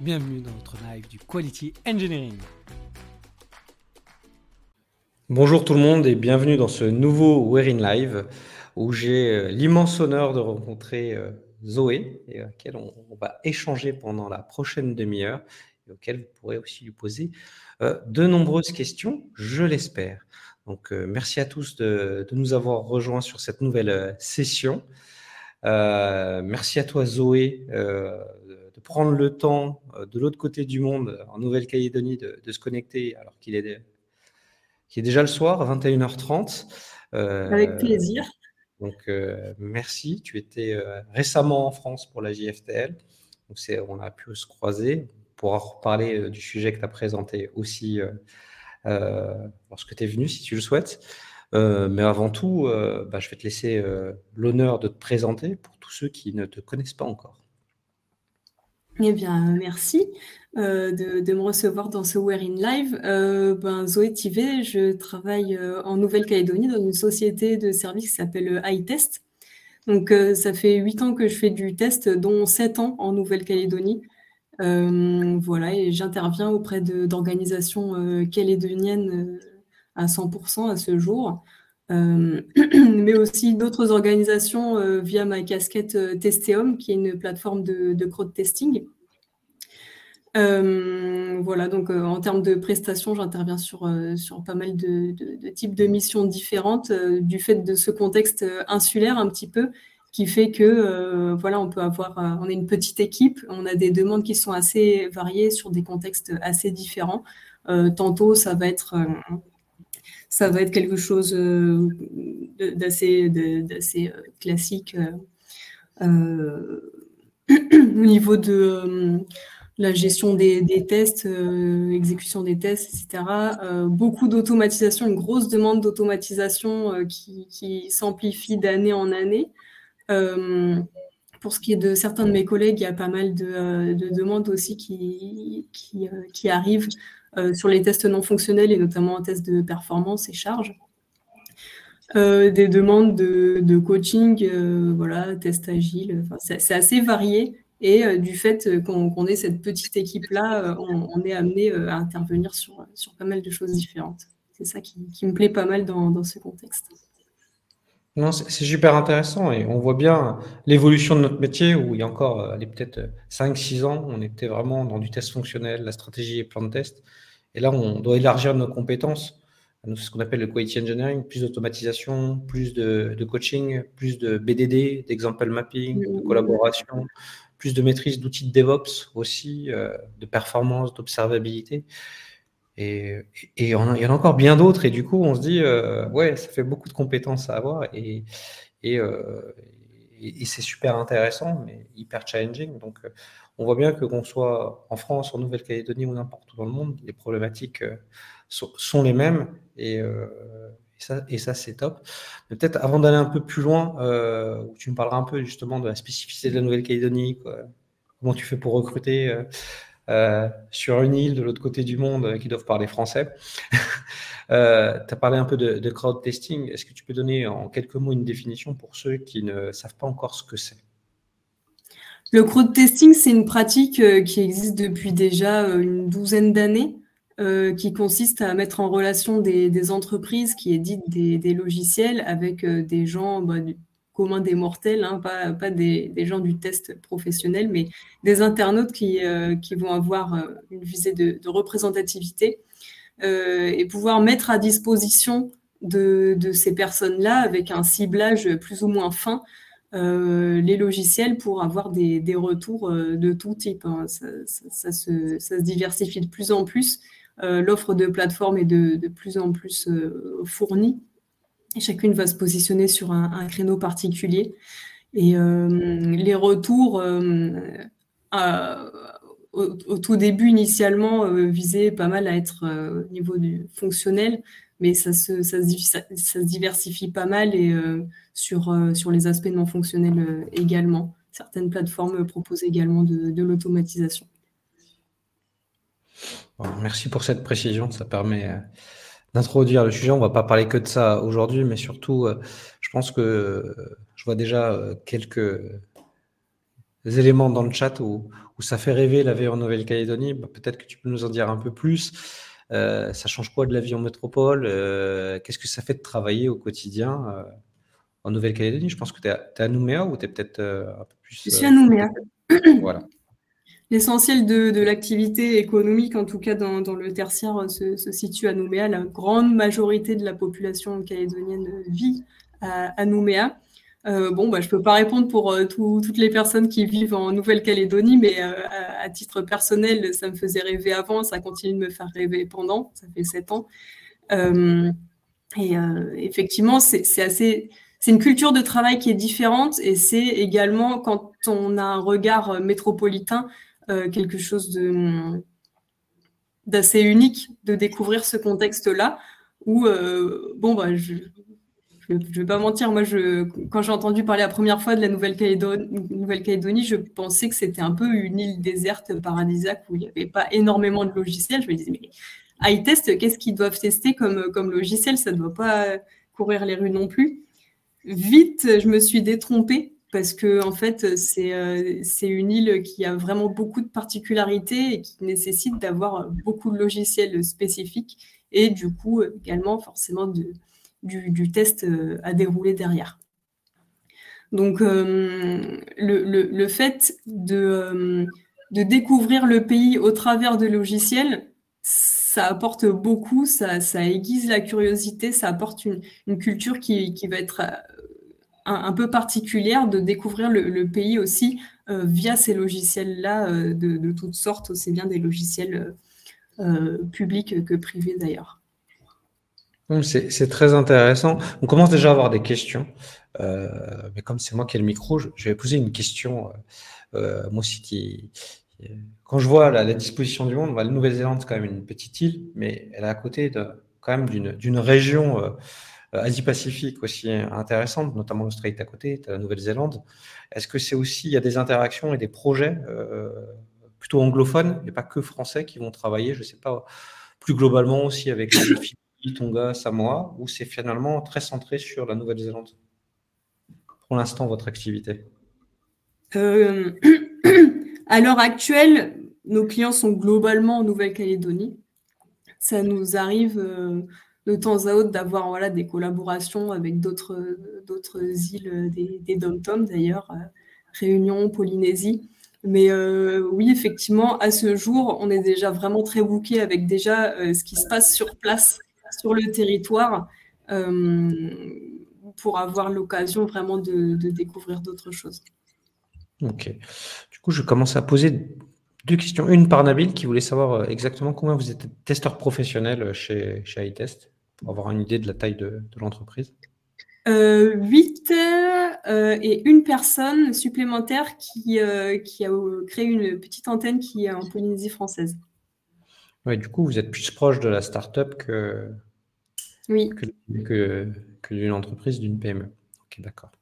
Bienvenue dans notre live du Quality Engineering. Bonjour tout le monde et bienvenue dans ce nouveau We're Live où j'ai euh, l'immense honneur de rencontrer euh, Zoé et laquelle on, va échanger pendant la prochaine demi-heure et auquel vous pourrez aussi lui poser euh, de nombreuses questions, je l'espère. Donc merci à tous de, nous avoir rejoints sur cette nouvelle session. merci à toi Zoé de prendre le temps de l'autre côté du monde, en Nouvelle-Calédonie, de, de, se connecter alors qu'il est déjà le soir, à 21h30. Euh, Avec plaisir. Donc, euh, merci. Tu étais euh, récemment en France pour la JFTL. Donc, on a pu se croiser. On pourra reparler du sujet que tu as présenté aussi lorsque tu es venu, si tu le souhaites. mais avant tout, bah, je vais te laisser l'honneur de te présenter pour tous ceux qui ne te connaissent pas encore. Eh bien, merci euh, de, me recevoir dans ce We're in Live. Euh, ben, Zoé Tivet, je travaille euh, en Nouvelle-Calédonie dans une société de services qui s'appelle iTest. Donc, ça fait huit ans que je fais du test, dont sept ans en Nouvelle-Calédonie. voilà, et j'interviens auprès d'organisations calédoniennes à 100% à ce jour. mais aussi d'autres organisations via ma casquette Testeum, qui est une plateforme de, de crowd testing. voilà, donc en termes de prestations, j'interviens sur, sur pas mal de, types de missions différentes du fait de ce contexte insulaire un petit peu qui fait que voilà, on peut avoir, on est une petite équipe, on a des demandes qui sont assez variées sur des contextes assez différents. tantôt, ça va être ça va être quelque chose euh, d'assez euh, classique euh, au niveau de la gestion des, tests, exécution des tests, etc. beaucoup d'automatisation, une grosse demande d'automatisation qui, s'amplifie d'année en année. pour ce qui est de certains de mes collègues, il y a pas mal de, demandes aussi qui, qui, arrivent sur les tests non fonctionnels et notamment en test de performance et charge. Euh, des demandes de, coaching, euh, voilà, test agile, c'est assez varié. Et du fait qu'on ait cette petite équipe-là, on, est amené à intervenir sur, sur pas mal de choses différentes. C'est ça qui, me plaît pas mal dans, ce contexte. C'est super intéressant et on voit bien l'évolution de notre métier où il y a encore peut-être 5-6 ans, on était vraiment dans du test fonctionnel, la stratégie et plan de test. Et là, on doit élargir nos compétences. Ce qu'on appelle le quality engineering, plus d'automatisation, plus de, coaching, plus de BDD, d'example mapping, de collaboration, plus de maîtrise d'outils de DevOps aussi, euh, de performance, d'observabilité. Et, il y en a encore bien d'autres. Et du coup, on se dit, euh, ouais, ça fait beaucoup de compétences à avoir. Et, euh, et, c'est super intéressant, mais hyper challenging. Donc, on voit bien que qu'on soit en France, en Nouvelle-Calédonie ou n'importe où dans le monde, les problématiques euh, sont, les mêmes euh, et, ça, c'est top. peut-être avant d'aller un peu plus loin, euh, où tu me parleras un peu justement de la spécificité de la Nouvelle-Calédonie, comment tu fais pour recruter sur une île de l'autre côté du monde qui doivent parler français. tu as parlé un peu de, crowd testing. Est-ce que tu peux donner en quelques mots une définition pour ceux qui ne savent pas encore ce que c'est? Le crowd testing, c'est une pratique euh, qui existe depuis déjà euh, une douzaine d'années, euh, qui consiste à mettre en relation des, entreprises qui éditent des, logiciels avec des gens bah, commun des mortels, hein, pas, des, gens du test professionnel, mais des internautes qui, vont avoir une visée de, représentativité et pouvoir mettre à disposition de ces personnes-là avec un ciblage plus ou moins fin euh, les logiciels pour avoir des, retours euh, de tout type. Hein. Ça, se, diversifie de plus en plus. Euh, l'offre de plateforme est de, plus en plus fournie. Chacune va se positionner sur un, créneau particulier. Et les retours au, tout début, initialement, visaient pas mal à être au niveau du fonctionnel mais ça se, ça, se, diversifie pas mal et euh, sur, euh, sur les aspects non fonctionnels euh, également. Certaines plateformes proposent également de, l'automatisation. merci pour cette précision, ça permet d'introduire le sujet. On ne va pas parler que de ça aujourd'hui, mais surtout, je pense que je vois déjà quelques, éléments dans le chat où, ça fait rêver la vie en Nouvelle-Calédonie. Bah, peut-être que tu peux nous en dire un peu plus. ça change quoi de la vie en métropole Qu'est-ce que ça fait de travailler au quotidien en Nouvelle-Calédonie? Je pense que tu es, à Nouméa ou tu es peut-être un peu plus. Je suis à Nouméa. voilà. L'essentiel de, l'activité économique, en tout cas dans, le tertiaire, se, situe à Nouméa. La grande majorité de la population calédonienne vit à, Nouméa. Euh, bon, bah, je ne peux pas répondre pour euh, toutes les personnes qui vivent en Nouvelle-Calédonie, mais euh, à, titre personnel, ça me faisait rêver avant, ça continue de me faire rêver pendant, ça fait sept ans. et effectivement, c'est assez c'est une culture de travail qui est différente et c'est également quand on a un regard métropolitain euh, quelque chose de d'assez unique de découvrir ce contexte-là où, euh, bon, bah, je ne vais pas mentir, moi, je, quand j'ai entendu parler la première fois de la Nouvelle-Calédonie, Nouvelle je pensais que c'était un peu une île déserte paradisiaque où il n'y avait pas énormément de logiciels. Je me disais, mais iTest, qu'est-ce qu'ils doivent tester comme, comme logiciel? Ça ne doit pas courir les rues non plus. Vite, je me suis détrompée parce que en fait, euh, c'est une île qui a vraiment beaucoup de particularités et qui nécessite d'avoir beaucoup de logiciels spécifiques et du coup également forcément du, test euh, à dérouler derrière. Donc euh, le, fait de, découvrir le pays au travers de logiciels, ça apporte beaucoup, ça, aiguise la curiosité, ça apporte une, culture qui, va être un, peu particulière de découvrir le, pays aussi euh, via ces logiciels-là euh, de, toutes sortes, aussi bien des logiciels euh, publics que privés d'ailleurs. C'est très intéressant. On commence déjà à avoir des questions. mais comme c'est moi qui ai le micro, je, vais poser une question. moi aussi, qui, quand je vois la, disposition du monde, bah, la Nouvelle-Zélande, c'est quand même une petite île, mais elle est à côté de, quand même d'une région Asie-Pacifique aussi intéressante, notamment l'Australie à côté, la Nouvelle-Zélande. Est-ce que c'est aussi, il y a des interactions et des projets euh, plutôt anglophones et pas que français qui vont travailler, je ne sais pas, plus globalement aussi avec les Philippines, Tonga, Samoa, ou c'est finalement très centré sur la Nouvelle-Zélande? Pour l'instant, votre activité euh, À l'heure actuelle, nos clients sont globalement en Nouvelle-Calédonie. Ça nous arrive temps à autre d'avoir voilà, des collaborations avec d'autres îles des, des dom d'ailleurs, euh, Réunion, Polynésie. Mais euh, oui, effectivement, à ce jour, on est déjà vraiment très bouqué avec déjà euh, ce qui se passe sur place, sur le territoire, pour avoir l'occasion vraiment de, de découvrir d'autres choses. Ok. Du coup, je commence à poser deux questions. Une par Nabil qui voulait savoir exactement combien vous êtes testeur professionnel chez, chez iTest pour avoir une idée de la taille de, l'entreprise euh, 8 euh, et une personne supplémentaire qui, euh, qui, a créé une petite antenne qui est en Polynésie française. Ouais, du coup, vous êtes plus proche de la start-up que, oui. que, que, d'une entreprise, d'une PME. Ok, d'accord.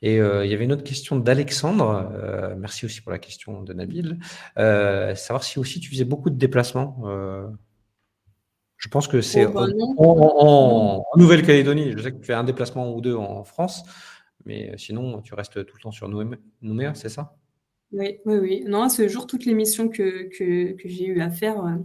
Et euh, il y avait une autre question d'Alexandre. merci aussi pour la question de Nabil. savoir si aussi tu faisais beaucoup de déplacements je pense que c'est oh, bah en, Nouvelle-Calédonie. Je sais que tu fais un déplacement ou deux en France, mais euh, sinon, tu restes tout le temps sur Nouméa, c'est ça? Oui, oui, oui. Non, à ce jour, toutes les missions que, que, j'ai eu à faire euh,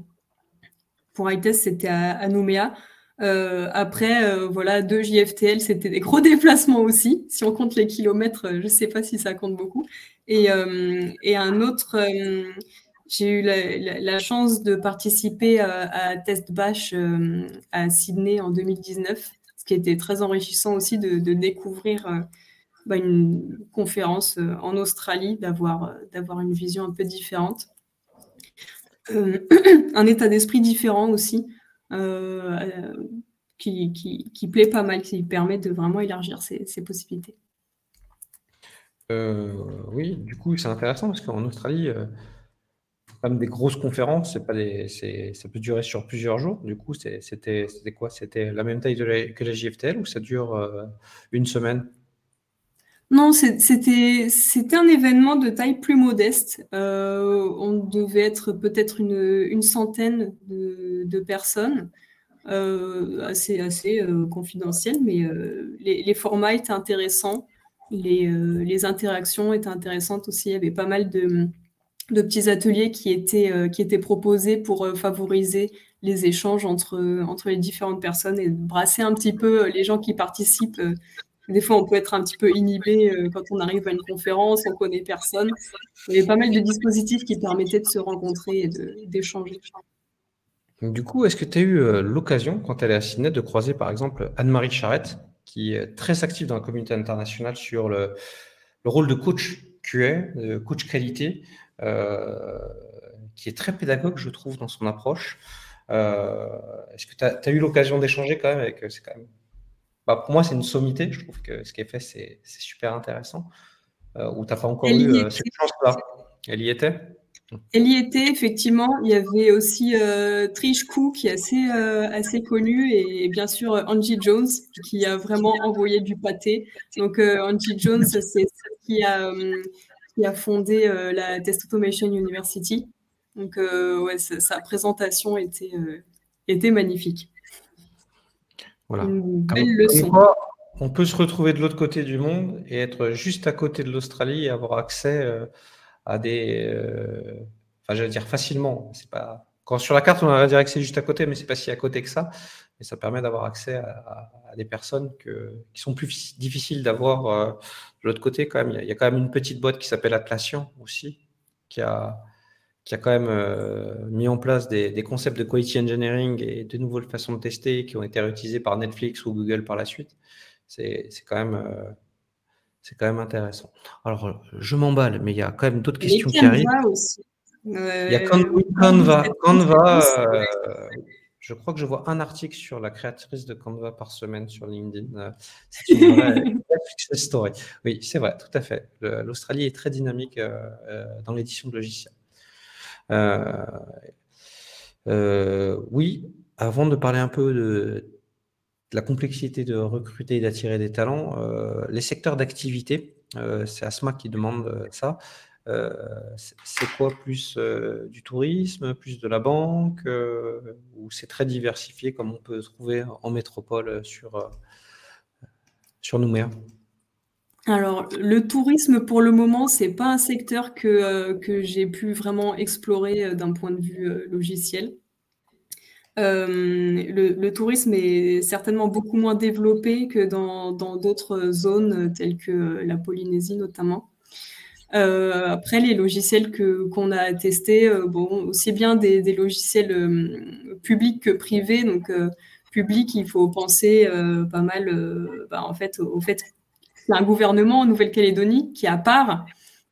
pour iTest, c'était à, Nouméa. Euh, après, voilà, deux JFTL, c'était des gros déplacements aussi. Si on compte les kilomètres, je ne sais pas si ça compte beaucoup. Et, et un autre j'ai eu la, chance de participer à, Test Bash euh, à Sydney en 2019, ce qui était très enrichissant aussi de, découvrir euh, bah, une conférence euh, en Australie, d'avoir une vision un peu différente. un état d'esprit différent aussi, qui, qui, plaît pas mal, qui permet de vraiment élargir ses, possibilités. oui, du coup, c'est intéressant parce qu'en Australie, comme des grosses conférences, c'est pas des, ça peut durer sur plusieurs jours. Du coup, c'était quoi? C'était la même taille que la JFTL ou ça dure euh, une semaine? Non, c'était un événement de taille plus modeste. Euh, on devait être peut-être une, une, centaine de, personnes, euh, assez, assez confidentiel, mais les, les, formats étaient intéressants. les, interactions étaient intéressantes aussi. Il y avait pas mal de, petits ateliers qui étaient, qui étaient proposés pour favoriser les échanges entre, entre les différentes personnes et brasser un petit peu les gens qui participent des fois, on peut être un petit peu inhibé euh, quand on arrive à une conférence, on connaît personne. Il y avait pas mal de dispositifs qui permettaient de se rencontrer et d'échanger. Du coup, est-ce que tu as eu euh, l'occasion, quand elle est à Sydney, de croiser par exemple Anne-Marie Charrette, qui est très active dans la communauté internationale sur le, rôle de coach QA, de coach qualité, euh, qui est très pédagogue, je trouve, dans son approche. Est-ce que tu as, eu l'occasion d'échanger quand même avec C'est quand même bah, pour moi, c'est une sommité. Je trouve que ce qui est fait, c'est super intéressant. Euh, ou tu n'as pas encore eu euh, cette chance-là? Elle y était? Elle y était, effectivement. Il y avait aussi euh, Trish Koo, qui est assez, euh, assez connue, et bien sûr Angie Jones, qui a vraiment envoyé du pâté. Donc, Angie Jones, c'est celle qui a, qui a fondé la Test Automation University. Donc, ouais, sa, présentation était, était magnifique. Voilà. on peut se retrouver de l'autre côté du monde et être juste à côté de l'Australie et avoir accès euh, à des. Euh, enfin, j'allais dire facilement. C'est pas. Quand sur la carte, on va dire que c'est juste à côté, mais c'est pas si à côté que ça. Et ça permet d'avoir accès à, des personnes que, qui sont plus difficiles d'avoir euh, de l'autre côté. Quand même, il y, a, quand même une petite boîte qui s'appelle Atlassian aussi, qui a qui a quand même euh, mis en place des, concepts de quality engineering et de nouvelles façons de tester qui ont été réutilisés par Netflix ou Google par la suite. C'est quand même euh, c'est quand même intéressant. Alors, je m'emballe, mais il y a quand même d'autres questions qui arrivent. Aussi. il y a Canva. Canva, je crois que je vois un article sur la créatrice de Canva par semaine sur LinkedIn. C'est une vraie success story. Oui, c'est vrai, tout à fait. L'Australie est très dynamique dans l'édition de logiciels. Euh, euh, oui, avant de parler un peu de, la complexité de recruter et d'attirer des talents, euh, les secteurs d'activité, c'est Asma qui demande ça. C'est quoi plus du tourisme, plus de la banque, ou c'est très diversifié comme on peut trouver en métropole sur, sur Nouméa? Alors, le tourisme, pour le moment, c'est pas un secteur que, euh, que j'ai pu vraiment explorer euh, d'un point de vue euh, logiciel. le, tourisme est certainement beaucoup moins développé que dans d'autres zones telles que la Polynésie notamment. Après, les logiciels qu'on a testés, bon, aussi bien des, logiciels publics que privés. Donc, public, il faut penser pas mal, bah, en fait, au fait un gouvernement en Nouvelle-Calédonie qui est à part.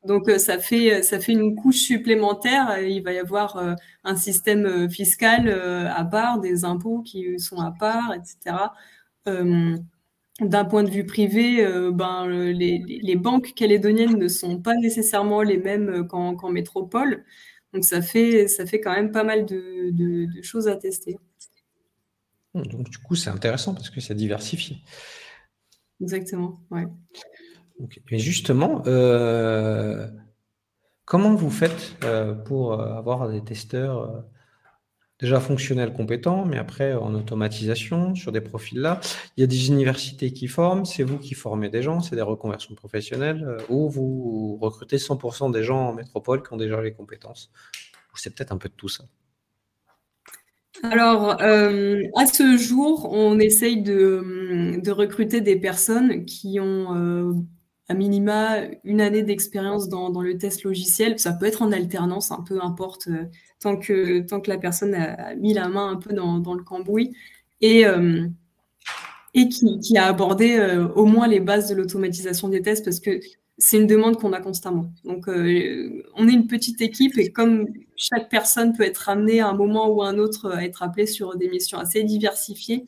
Donc, euh, ça fait, ça fait une couche supplémentaire. Il va y avoir euh, un système euh, fiscal à part, des impôts qui sont à part, etc. D'un point de vue privé, ben, les, banques calédoniennes ne sont pas nécessairement les mêmes qu'en métropole. Donc, ça fait, ça fait quand même pas mal de, de choses à tester. Donc, du coup, c'est intéressant parce que ça diversifie. Exactement, ouais. Et justement, euh, comment vous faites euh, pour euh, avoir des testeurs déjà fonctionnels compétents, mais après en automatisation sur des profils là Il y a des universités qui forment, c'est vous qui formez des gens, c'est des reconversions professionnelles, ou vous recrutez 100% des gens en métropole qui ont déjà les compétences C'est peut-être un peu de tout ça. Alors, euh, à ce jour, on essaye de, recruter des personnes qui ont euh, à minima une année d'expérience dans, le test logiciel. Ça peut être en alternance, un peu importe, euh, tant, que, tant que la personne a mis la main un peu dans, le cambouis et, et qui, a abordé au moins les bases de l'automatisation des tests parce que c'est une demande qu'on a constamment. Donc, euh, on est une petite équipe et comme chaque personne peut être amenée à un moment ou à un autre à être appelée sur des missions assez diversifiées,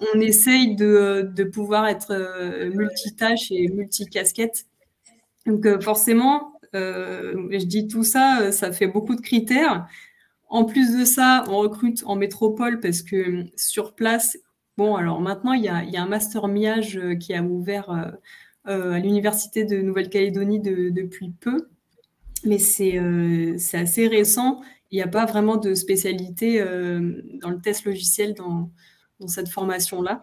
on essaye de, pouvoir être euh, multitâche et multicasquette. Donc, euh, forcément, je dis tout ça, ça fait beaucoup de critères. En plus de ça, on recrute en métropole parce que sur place, bon, alors maintenant, il y a, un master miage qui a ouvert euh, à l'Université de Nouvelle-Calédonie depuis peu, mais euh, c'est assez récent. Il n'y a pas vraiment de spécialité euh, dans le test logiciel cette formation-là.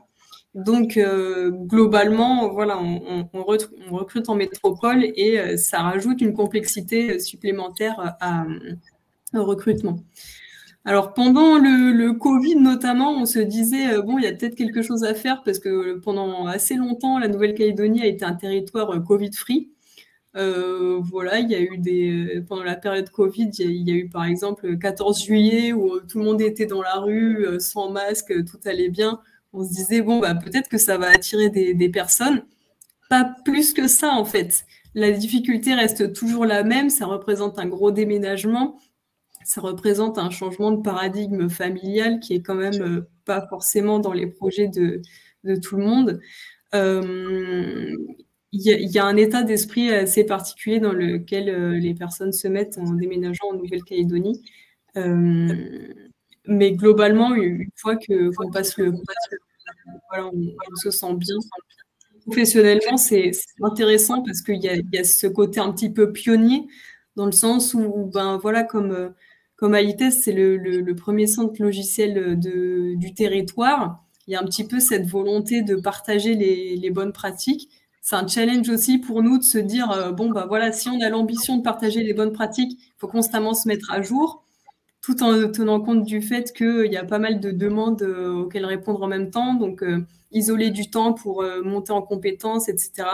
Donc, globalement, voilà, on, recrute en métropole et ça rajoute une complexité supplémentaire à, au recrutement. Alors, pendant le, le, Covid notamment, on se disait, bon, il y a peut-être quelque chose à faire parce que pendant assez longtemps, la Nouvelle-Calédonie a été un territoire Covid-free. Euh, voilà, il y a eu pendant la période Covid, il y, a, eu par exemple le 14 juillet où tout le monde était dans la rue euh, sans masque, tout allait bien. On se disait bon bah peut-être que ça va attirer des, personnes. Pas plus que ça en fait. La difficulté reste toujours la même. Ça représente un gros déménagement. Ça représente un changement de paradigme familial qui est quand même euh, pas forcément dans les projets de, tout le monde. Euh, il y, a un état d'esprit assez particulier dans lequel euh, les personnes se mettent en déménageant en Nouvelle-Calédonie. Euh, mais globalement, une fois qu'on passe le, voilà, on, se sent bien. Professionnellement, c'est intéressant parce qu'il y, a ce côté un petit peu pionnier dans le sens où, ben voilà, comme comme Alites, c'est le, premier centre logiciel de, du territoire. Il y a un petit peu cette volonté de partager les bonnes pratiques c'est un challenge aussi pour nous de se dire euh, bon bah voilà si on a l'ambition de partager les bonnes pratiques, il faut constamment se mettre à jour, tout en tenant compte du fait qu'il y a pas mal de demandes euh, auxquelles répondre en même temps, donc euh, isoler du temps pour monter en compétences, etc.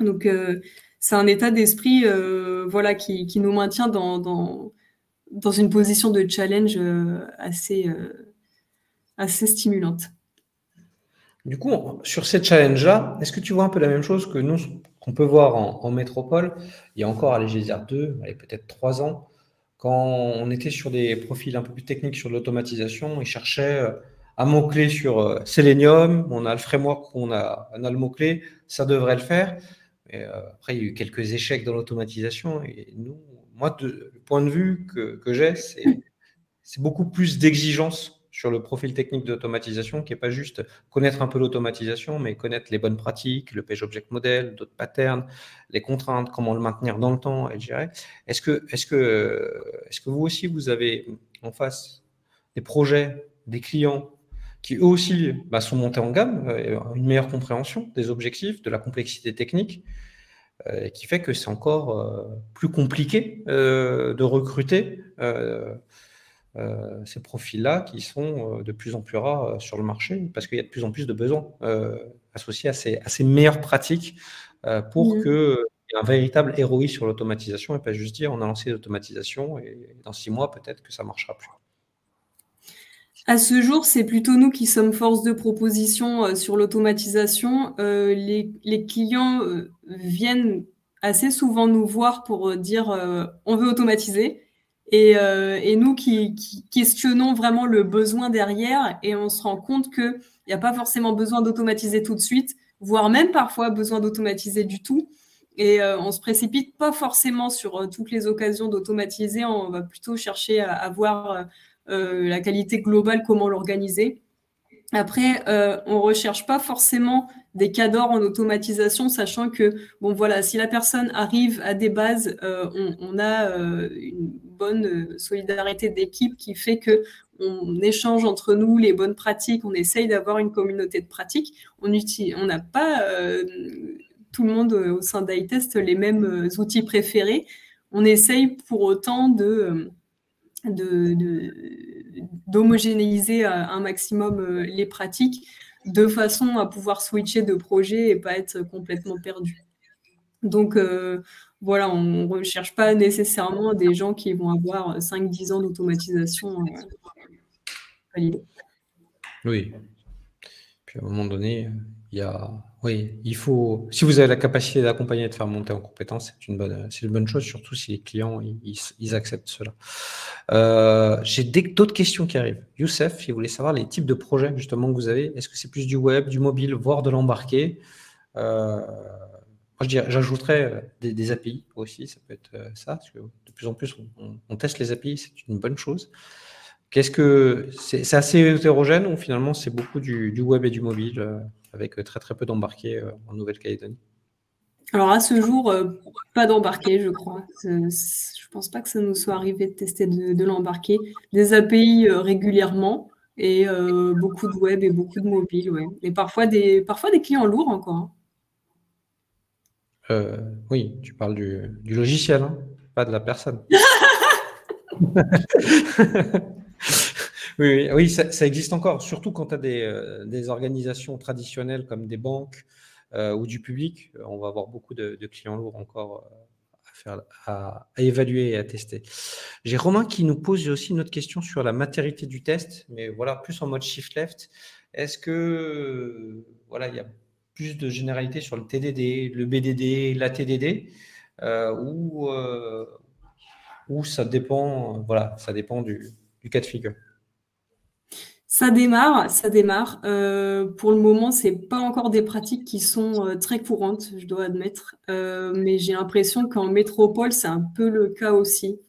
Donc c'est un état d'esprit voilà qui, qui, nous maintient dans, dans, dans, une position de challenge assez assez stimulante. Du coup, sur ces challenges-là, est-ce que tu vois un peu la même chose que nous, qu'on peut voir en, métropole? Il y a encore, je dire deux, peut-être trois ans, quand on était sur des profils un peu plus techniques sur l'automatisation, ils cherchaient euh, un mot-clé sur euh, Selenium, on a le framework, on a, on a le mot-clé, ça devrait le faire. Euh, après, il y a eu quelques échecs dans l'automatisation. Et nous, moi, le point de vue que, que j'ai, c'est beaucoup plus d'exigence sur le profil technique d'automatisation, qui n'est pas juste connaître un peu l'automatisation, mais connaître les bonnes pratiques, le page object model, d'autres patterns, les contraintes, comment le maintenir dans le temps, et Est-ce que, est-ce que, est-ce que vous aussi, vous avez en face des projets, des clients qui eux aussi bah, sont montés en gamme, euh, une meilleure compréhension des objectifs, de la complexité technique, euh, qui fait que c'est encore euh, plus compliqué de recruter euh, ces profils-là qui sont euh, de plus en plus rares euh, sur le marché parce qu'il y a de plus en plus de besoins associés à ces, à ces, meilleures pratiques pour mmh. qu'il y ait un véritable ROI sur l'automatisation et pas juste dire on a lancé l'automatisation et dans six mois peut-être que ça ne marchera plus. À ce jour, c'est plutôt nous qui sommes force de proposition sur l'automatisation. les, les, clients viennent assez souvent nous voir pour dire on veut automatiser. Euh, et, nous qui, questionnons vraiment le besoin derrière et on se rend compte qu'il n'y a pas forcément besoin d'automatiser tout de suite, voire même parfois besoin d'automatiser du tout. Et euh, on se précipite pas forcément sur euh, toutes les occasions d'automatiser, on va plutôt chercher à, à voir la qualité globale, comment l'organiser. Après, euh, on recherche pas forcément des cadors en automatisation, sachant que bon voilà, si la personne arrive à des bases, euh, on, a euh, une bonne solidarité d'équipe qui fait que on échange entre nous les bonnes pratiques, on essaye d'avoir une communauté de pratiques. On on n'a pas tout le monde au sein d'iTest les mêmes outils préférés. On essaye pour autant de d'homogénéiser un maximum euh, les pratiques de façon à pouvoir switcher de projet et pas être complètement perdu. Donc euh, voilà, on ne recherche pas nécessairement des gens qui vont avoir 5-10 ans d'automatisation euh, Oui. Puis à un moment donné, il y a oui, il faut. Si vous avez la capacité d'accompagner et de faire monter en compétence, c'est une bonne, c'est une bonne chose, surtout si les clients ils, acceptent cela. Euh, j'ai d'autres questions qui arrivent. Youssef, il voulait savoir les types de projets justement que vous avez. Est-ce que c'est plus du web, du mobile, voire de l'embarqué? Euh, Moi, j'ajouterais euh, des, API aussi. Ça peut être ça, parce que de plus en plus on, teste les API, c'est une bonne chose. Qu'est-ce que c'est, assez hétérogène ou finalement c'est beaucoup du, web et du mobile avec euh, très très peu d'embarqués euh, en Nouvelle-Calédonie Alors à ce jour, euh, pas d'embarqués, je crois. Je ne pense pas que ça nous soit arrivé de tester de, l'embarqué. Des API régulièrement, Et beaucoup de web et beaucoup de mobile, ouais. Et parfois des, parfois des clients lourds encore. Hein. oui, tu parles du, logiciel, hein, pas de la personne. oui, oui, ça, existe encore, surtout quand tu as des, des, organisations traditionnelles comme des banques ou du public. On va avoir beaucoup de, clients lourds encore à, évaluer et à tester. J'ai Romain qui nous pose aussi une autre question sur la matérialité du test, mais voilà, plus en mode shift left. Est-ce que voilà, il y a plus de généralité sur le TDD, le BDD, la TDD, euh, ou, euh, ça dépend, voilà, ça dépend du cas de figure? Ça démarre, ça démarre. Euh, pour le moment, c'est pas encore des pratiques qui sont euh, très courantes, je dois admettre. Euh, mais j'ai l'impression qu'en métropole, c'est un peu le cas aussi.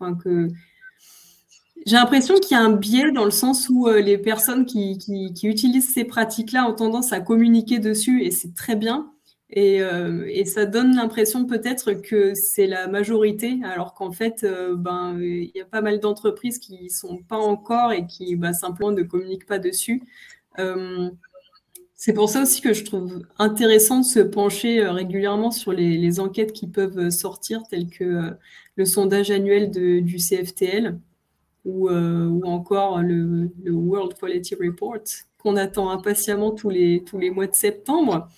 J'ai l'impression qu'il y a un biais dans le sens où les personnes qui utilisent ces pratiques-là ont tendance à communiquer dessus et c'est très bien. Euh, et, ça donne l'impression peut-être que c'est la majorité, alors qu'en fait, euh, ben, il y a pas mal d'entreprises qui ne sont pas encore et qui bah, simplement ne communiquent pas dessus. Euh, c'est pour ça aussi que je trouve intéressant de se pencher régulièrement sur les, enquêtes qui peuvent sortir, telles que le sondage annuel du CFTL ou, encore le, le, World Quality Report qu'on attend impatiemment tous les, tous les mois de septembre.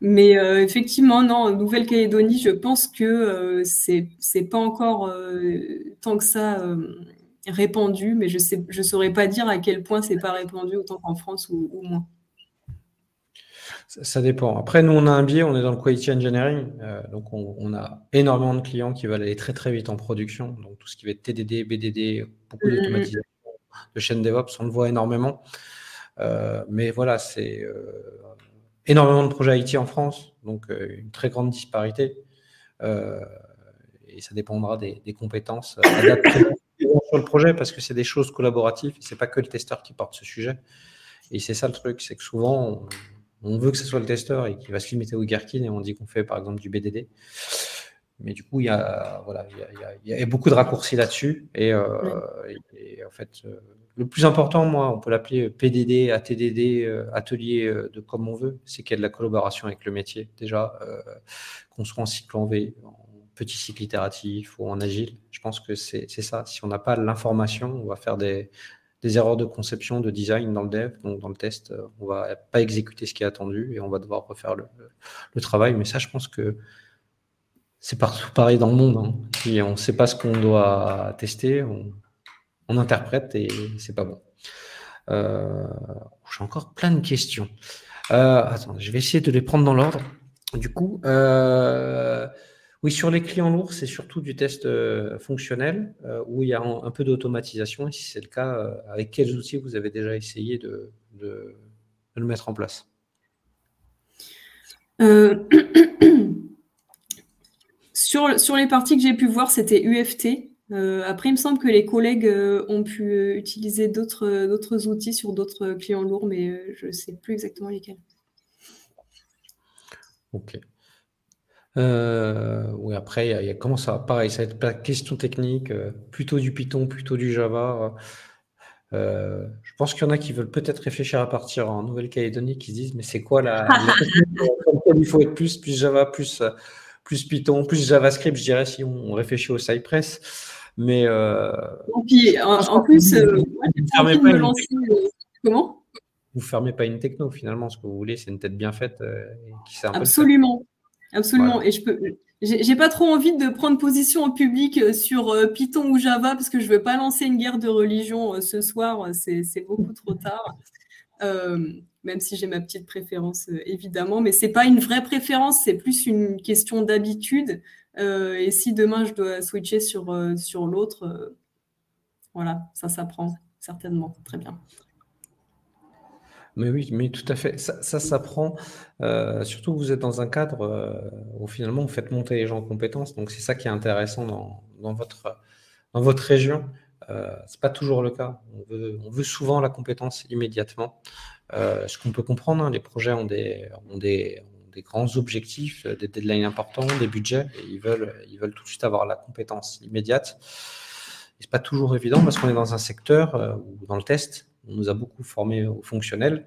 Mais euh, effectivement, non, en Nouvelle-Calédonie, je pense que euh, c'est c'est pas encore euh, tant que ça répandu, mais je sais je saurais pas dire à quel point c'est pas répandu autant qu'en France ou, moins. Ça, dépend. Après, nous, on a un biais, on est dans le quality engineering, donc on, a énormément de clients qui veulent aller très très vite en production, donc tout ce qui va être TDD, BDD, beaucoup mm-hmm. d'automatisation de chaînes DevOps, on le voit énormément. mais voilà, c'est énormément de projets IT en France, donc euh, une très grande disparité. Euh, et ça dépendra des, compétences euh, adaptées sur le projet parce que c'est des choses collaboratives. C'est pas que le testeur qui porte ce sujet. Et c'est ça le truc, c'est que souvent on, veut que ce soit le testeur et qu'il va se limiter au Gherkin et on dit qu'on fait par exemple du BDD. Mais du coup, il y a, voilà, il y a, beaucoup de raccourcis là-dessus. Et, et, en fait, le plus important, moi, on peut l'appeler PDD, ATDD, euh, atelier euh, de comme on veut, c'est qu'il y a de la collaboration avec le métier. Déjà, euh, qu'on soit en cycle en V, en petit cycle itératif ou en agile, je pense que c'est ça. Si on n'a pas l'information, on va faire des, erreurs de conception, de design dans le dev, donc dans le test, on va pas exécuter ce qui est attendu et on va devoir refaire le, travail. Mais ça, je pense que c'est partout pareil dans le monde. Hein. on ne sait pas ce qu'on doit tester, on, on interprète et c'est pas bon. Euh, j'ai encore plein de questions. Euh, attends, je vais essayer de les prendre dans l'ordre. Du coup, euh, oui, sur les clients lourds, c'est surtout du test fonctionnel où il y a un, peu d'automatisation. Et si c'est le cas, avec quels outils vous avez déjà essayé de, le mettre en place? sur, les parties que j'ai pu voir, c'était UFT. Euh, après, il me semble que les collègues euh, ont pu euh, utiliser d'autres outils sur d'autres clients lourds, mais je ne sais plus exactement lesquels. Ok. oui, après, il y, a comment ça Pareil, ça va être pas question technique, plutôt du Python, plutôt du Java. je pense qu'il y en a qui veulent peut-être réfléchir à partir en Nouvelle-Calédonie, qui se disent, mais c'est quoi la, la il faut être plus, plus Java, plus, plus Python, plus JavaScript, je dirais, si on réfléchit au Cypress. Mais. Euh, en, plus, euh, moi, de me lancer. Euh, comment? Vous fermez pas une techno, finalement. Ce que vous voulez, c'est une tête bien faite qui sert un Absolument. Absolument. Et je peux. J'ai pas trop envie de prendre position en public sur Python ou Java parce que je veux pas lancer une guerre de religion ce soir. C'est beaucoup trop tard. Même si j'ai ma petite préférence évidemment, mais c'est pas une vraie préférence, c'est plus une question d'habitude. Euh, et si demain je dois switcher sur, euh, sur l'autre, euh, voilà, ça s'apprend certainement. Très bien. Mais oui, mais tout à fait. Ça, s'apprend. surtout, vous êtes dans un cadre où finalement vous faites monter les gens en compétences. Donc, c'est ça qui est intéressant dans, dans votre, dans votre région. Euh, c'est pas toujours le cas. On veut, on veut souvent la compétence immédiatement. ce qu'on peut comprendre, hein, les projets ont des, ont des, des grands objectifs, euh, des deadlines importants, des budgets, et ils veulent, ils veulent tout de suite avoir la compétence immédiate. Et c'est pas toujours évident parce qu'on est dans un secteur euh, où, dans le test, on nous a beaucoup formés au fonctionnel,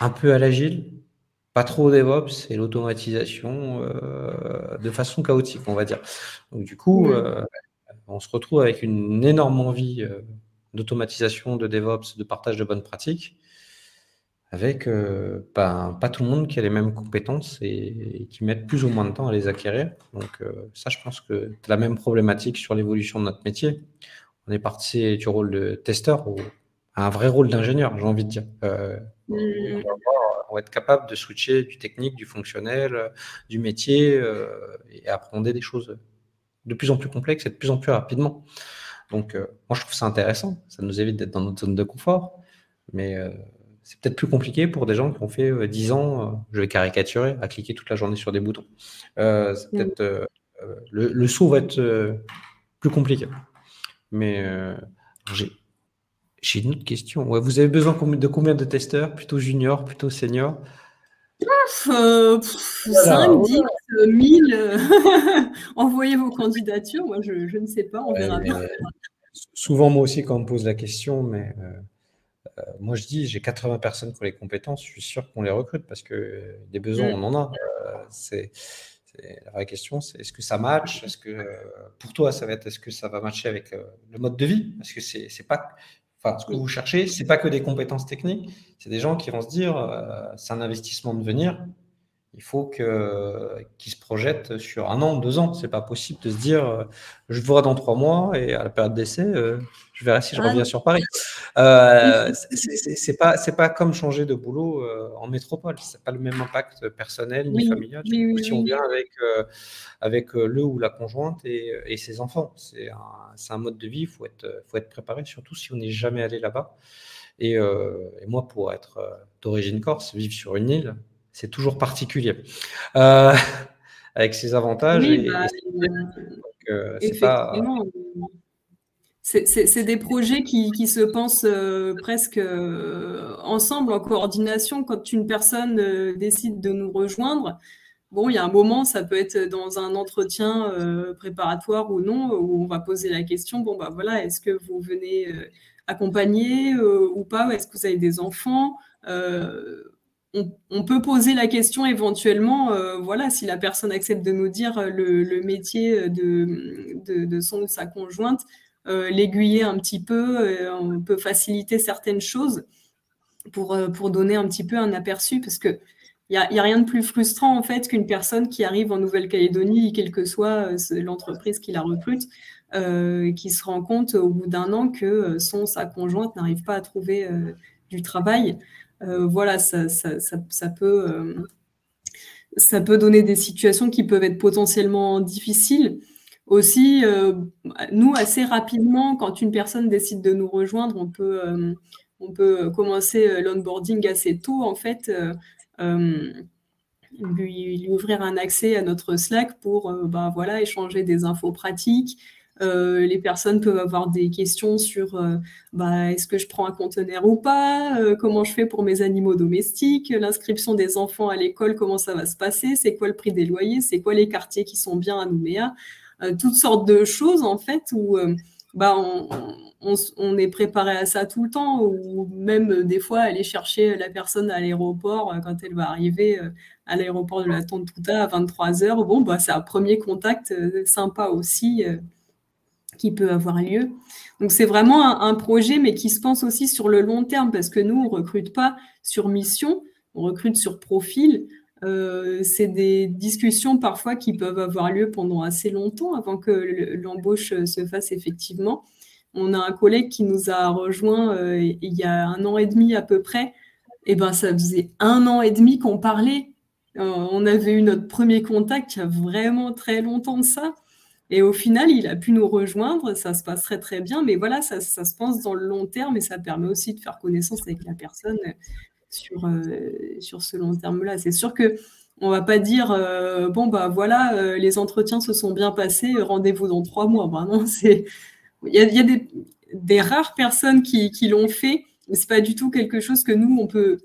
un peu à l'agile, pas trop au DevOps et l'automatisation euh, de façon chaotique, on va dire. Donc du coup, euh, on se retrouve avec une énorme envie euh, d'automatisation, de DevOps, de partage de bonnes pratiques, avec pas, tout le monde qui a les mêmes compétences et, qui mettent plus ou moins de temps à les acquérir. Donc ça, je pense que c'est la même problématique sur l'évolution de notre métier. On est parti du rôle de testeur à un vrai rôle d'ingénieur, j'ai envie de dire. Mmh pour être capable de switcher du technique, du fonctionnel, euh, du métier euh, et apprendre des choses de plus en plus complexes et de plus en plus rapidement. Donc, euh, moi, je trouve ça intéressant. Ça nous évite d'être dans notre zone de confort. Mais c'est peut-être plus compliqué pour des gens qui ont fait 10 ans, je vais caricaturer, à cliquer toute la journée sur des boutons. peut-être, le, le, saut va être plus compliqué. Mais j'ai j'ai une autre question. vous avez besoin de combien de testeurs? Plutôt junior, plutôt senior 5, 10, 1000. Envoyez vos candidatures. Moi, je, ne sais pas. On verra bien. souvent, moi aussi, quand on me pose la question, mais euh, euh, moi, je dis j'ai 80 personnes pour les compétences. Je suis sûr qu'on les recrute parce que des besoins, mm. on en a. Euh, c'est la vraie question, c'est est-ce que ça match Est-ce que pour toi, ça va être est-ce que ça va matcher avec le mode de vie? Parce que c'est pas Enfin, ce que vous cherchez, c'est pas que des compétences techniques, c'est des gens qui vont se dire, euh, c'est un investissement de venir, il faut que, qu'ils se projettent sur un an, deux ans. C'est pas possible de se dire, euh, je vous dans trois mois et à la période d'essai, euh, je verrai si je reviens sur Paris. Euh, c'est pas, c'est pas comme changer de boulot en métropole. C'est pas le même impact personnel ni familial. si on vient avec avec le ou la conjointe et, et ses enfants, c'est un, un mode de vie. Il faut être, faut être préparé, surtout si on n'est jamais allé là-bas. Et, et, moi, pour être d'origine corse, vivre sur une île, c'est toujours particulier. Euh, avec ses avantages. c'est des projets qui, se pensent euh, presque euh, ensemble, en coordination. Quand une personne décide de nous rejoindre, bon, il y a un moment, ça peut être dans un entretien préparatoire ou non, où on va poser la question, bon, bah voilà, est-ce que vous venez accompagner ou pas? Est-ce que vous avez des enfants? On, peut poser la question éventuellement, euh, voilà, si la personne accepte de nous dire euh, le, métier de, de, son ou sa conjointe, euh, l'aiguiller un petit peu, on peut faciliter certaines choses pour, pour donner un petit peu un aperçu, parce que il n'y a, rien de plus frustrant en fait qu'une personne qui arrive en Nouvelle-Calédonie, quelle que soit l'entreprise qui la recrute, qui se rend compte au bout d'un an que son sa conjointe n'arrive pas à trouver du travail. Euh, voilà, ça, peut, euh, ça peut donner des situations qui peuvent être potentiellement difficiles. Aussi, euh, nous, assez rapidement, quand une personne décide de nous rejoindre, on peut, on peut commencer l'onboarding assez tôt, en fait, lui, ouvrir un accès à notre Slack pour bah, voilà, échanger des infos pratiques, euh, les personnes peuvent avoir des questions sur euh, bah, est-ce que je prends un conteneur ou pas, euh, comment je fais pour mes animaux domestiques, l'inscription des enfants à l'école, comment ça va se passer, c'est quoi le prix des loyers, c'est quoi les quartiers qui sont bien à Nouméa, toutes sortes de choses en fait où bah, on, est préparé à ça tout le temps, ou même des fois aller chercher la personne à l'aéroport quand elle va arriver à l'aéroport de la Tontouta à 23h. Bon, bah, c'est un premier contact sympa aussi qui peut avoir lieu. Donc c'est vraiment un, projet, mais qui se pense aussi sur le long terme, parce que nous, on ne recrute pas sur mission, on recrute sur profil. Euh, c'est des discussions parfois qui peuvent avoir lieu pendant assez longtemps avant que l'embauche se fasse effectivement. On a un collègue qui nous a rejoint euh, il y a un an et demi à peu près. Et eh ben ça faisait un an et demi qu'on parlait. Euh, on avait eu notre premier contact il y a vraiment très longtemps de ça. Et au final, il a pu nous rejoindre, ça se passerait très bien, mais voilà, ça, se pense dans le long terme et ça permet aussi de faire connaissance avec la personne sur, euh, sur ce long terme-là. C'est sûr que on va pas dire euh, bon bah voilà, euh, les entretiens se sont bien passés, rendez-vous dans trois mois. Ben non, c'est il y a, des, rares personnes qui, qui l'ont fait, mais c'est pas du tout quelque chose que nous on peut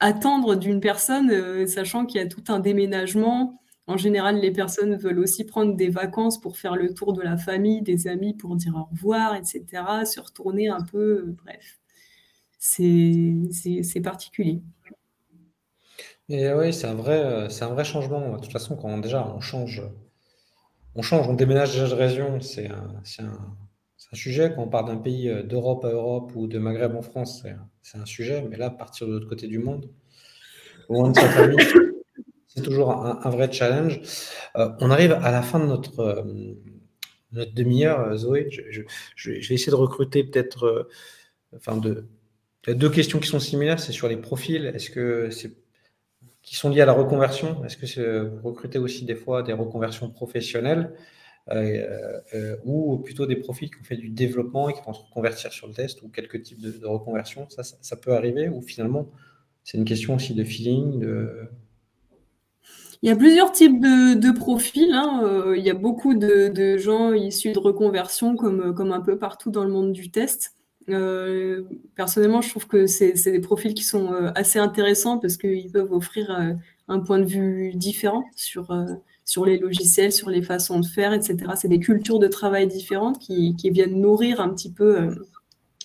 attendre d'une personne, sachant qu'il y a tout un déménagement en général, les personnes veulent aussi prendre des vacances pour faire le tour de la famille, des amis, pour dire au revoir, etc., se retourner un peu, bref. C'est particulier. Et oui, c'est un vrai, c'est un vrai changement. De toute façon, quand déjà on change, on change, on déménage de région, c'est un, un, un, sujet. Quand on part d'un pays euh, d'Europe à Europe ou de Maghreb en France, c'est un, sujet. Mais là, partir de l'autre côté du monde, loin de sa famille, c'est toujours un, vrai challenge. Euh, on arrive à la fin de notre, euh, demi-heure, Zoé. Je, vais essayer de recruter peut-être, enfin de, deux questions qui sont similaires. C'est sur les profils. Est-ce que c'est qui sont liés à la reconversion? Est-ce que vous recrutez aussi des fois des reconversions professionnelles euh, euh, ou plutôt des profils qui ont fait du développement et qui vont se reconvertir sur le test ou quelques types de, reconversion? Ça, ça, peut arriver ou finalement c'est une question aussi de feeling de... Il y a plusieurs types de, profils. Hein. Euh, il y a beaucoup de, gens issus de reconversion, comme, comme un peu partout dans le monde du test. Euh, personnellement, je trouve que c'est des profils qui sont euh, assez intéressants parce qu'ils peuvent offrir un point de vue différent sur, sur les logiciels, sur les façons de faire, etc. C'est des cultures de travail différentes qui, qui viennent nourrir un petit peu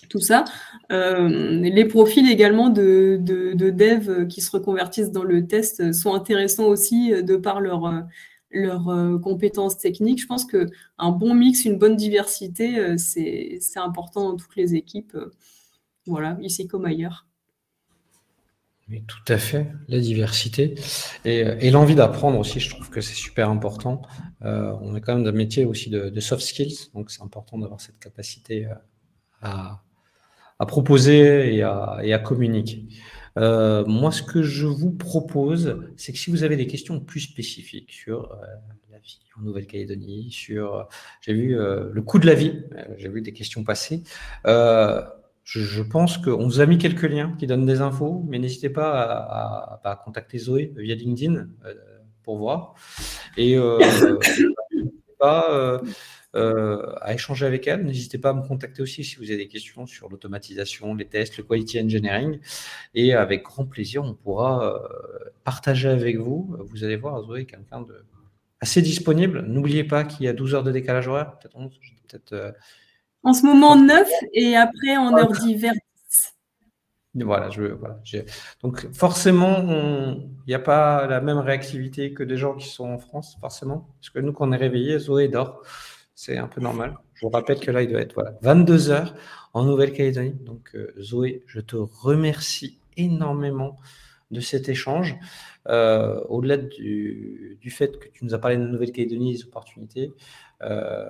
tout ça. les profils également de, de, de devs qui se reconvertissent dans le test sont intéressants aussi de par leur leurs euh, compétences techniques. Je pense qu'un bon mix, une bonne diversité, euh, c'est important dans toutes les équipes, euh, voilà, ici comme ailleurs. Tout à fait, la diversité et, l'envie d'apprendre aussi, je trouve que c'est super important. on est quand même d'un métier aussi de, soft skills, donc c'est important d'avoir cette capacité à, proposer et à communiquer. Euh, moi, ce que je vous propose, c'est que si vous avez des questions plus spécifiques sur euh, la vie en Nouvelle-Calédonie, sur, euh, j'ai vu le coût de la vie, j'ai vu des questions passer. Je, pense qu'on vous a mis quelques liens qui donnent des infos, mais n'hésitez pas à, à, contacter Zoé via LinkedIn pour voir. Et pas euh, à échanger avec elle. N'hésitez pas à me contacter aussi si vous avez des questions sur l'automatisation, les tests, le quality engineering. Et avec grand plaisir, on pourra euh, partager avec vous. Vous allez voir, Zoé est quelqu'un de assez disponible. N'oubliez pas qu'il y a 12 heures de décalage horaire, peut-être 11, peut-être. Euh, en ce moment 9 et après en heure d'hiver voilà, je, voilà donc forcément, il n'y a pas la même réactivité que des gens qui sont en France, forcément, parce que nous, quand on est réveillé, Zoé dort. C'est un peu normal. Je vous rappelle que là, il doit être voilà, 22 heures en Nouvelle-Calédonie. Donc, euh, Zoé, je te remercie énormément de cet échange. Euh, au-delà du, fait que tu nous as parlé de Nouvelle-Calédonie, des opportunités, euh,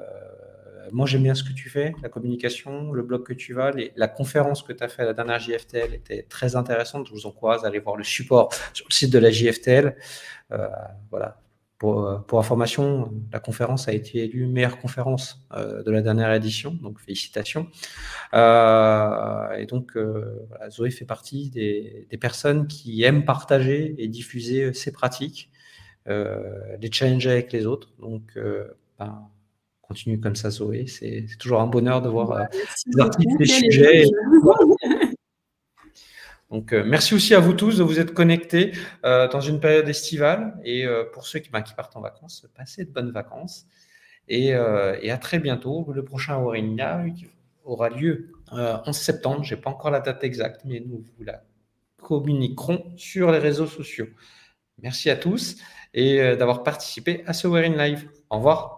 moi j'aime bien ce que tu fais, la communication, le blog que tu vas, la conférence que tu as fait à la dernière JFTL était très intéressante. Je vous encourage à aller voir le support sur le site de la JFTL. voilà, pour, pour, information, la conférence a été élue meilleure conférence euh, de la dernière édition, donc félicitations. Euh, et donc, euh, voilà, Zoé fait partie des, des, personnes qui aiment partager et diffuser ses pratiques, euh, les challenger avec les autres. Donc, euh, ben, continue comme ça, Zoé. C'est toujours un bonheur de voir des articles, des sujets. Donc, euh, merci aussi à vous tous de vous être connectés euh, dans une période estivale. Et euh, pour ceux qui, ben, qui, partent en vacances, passez de bonnes vacances. Et, à très bientôt. Le prochain Warrinia aura lieu en septembre. Je n'ai pas encore la date exacte, mais nous vous la communiquerons sur les réseaux sociaux. Merci à tous et d'avoir participé à ce Wearing Live. Au revoir.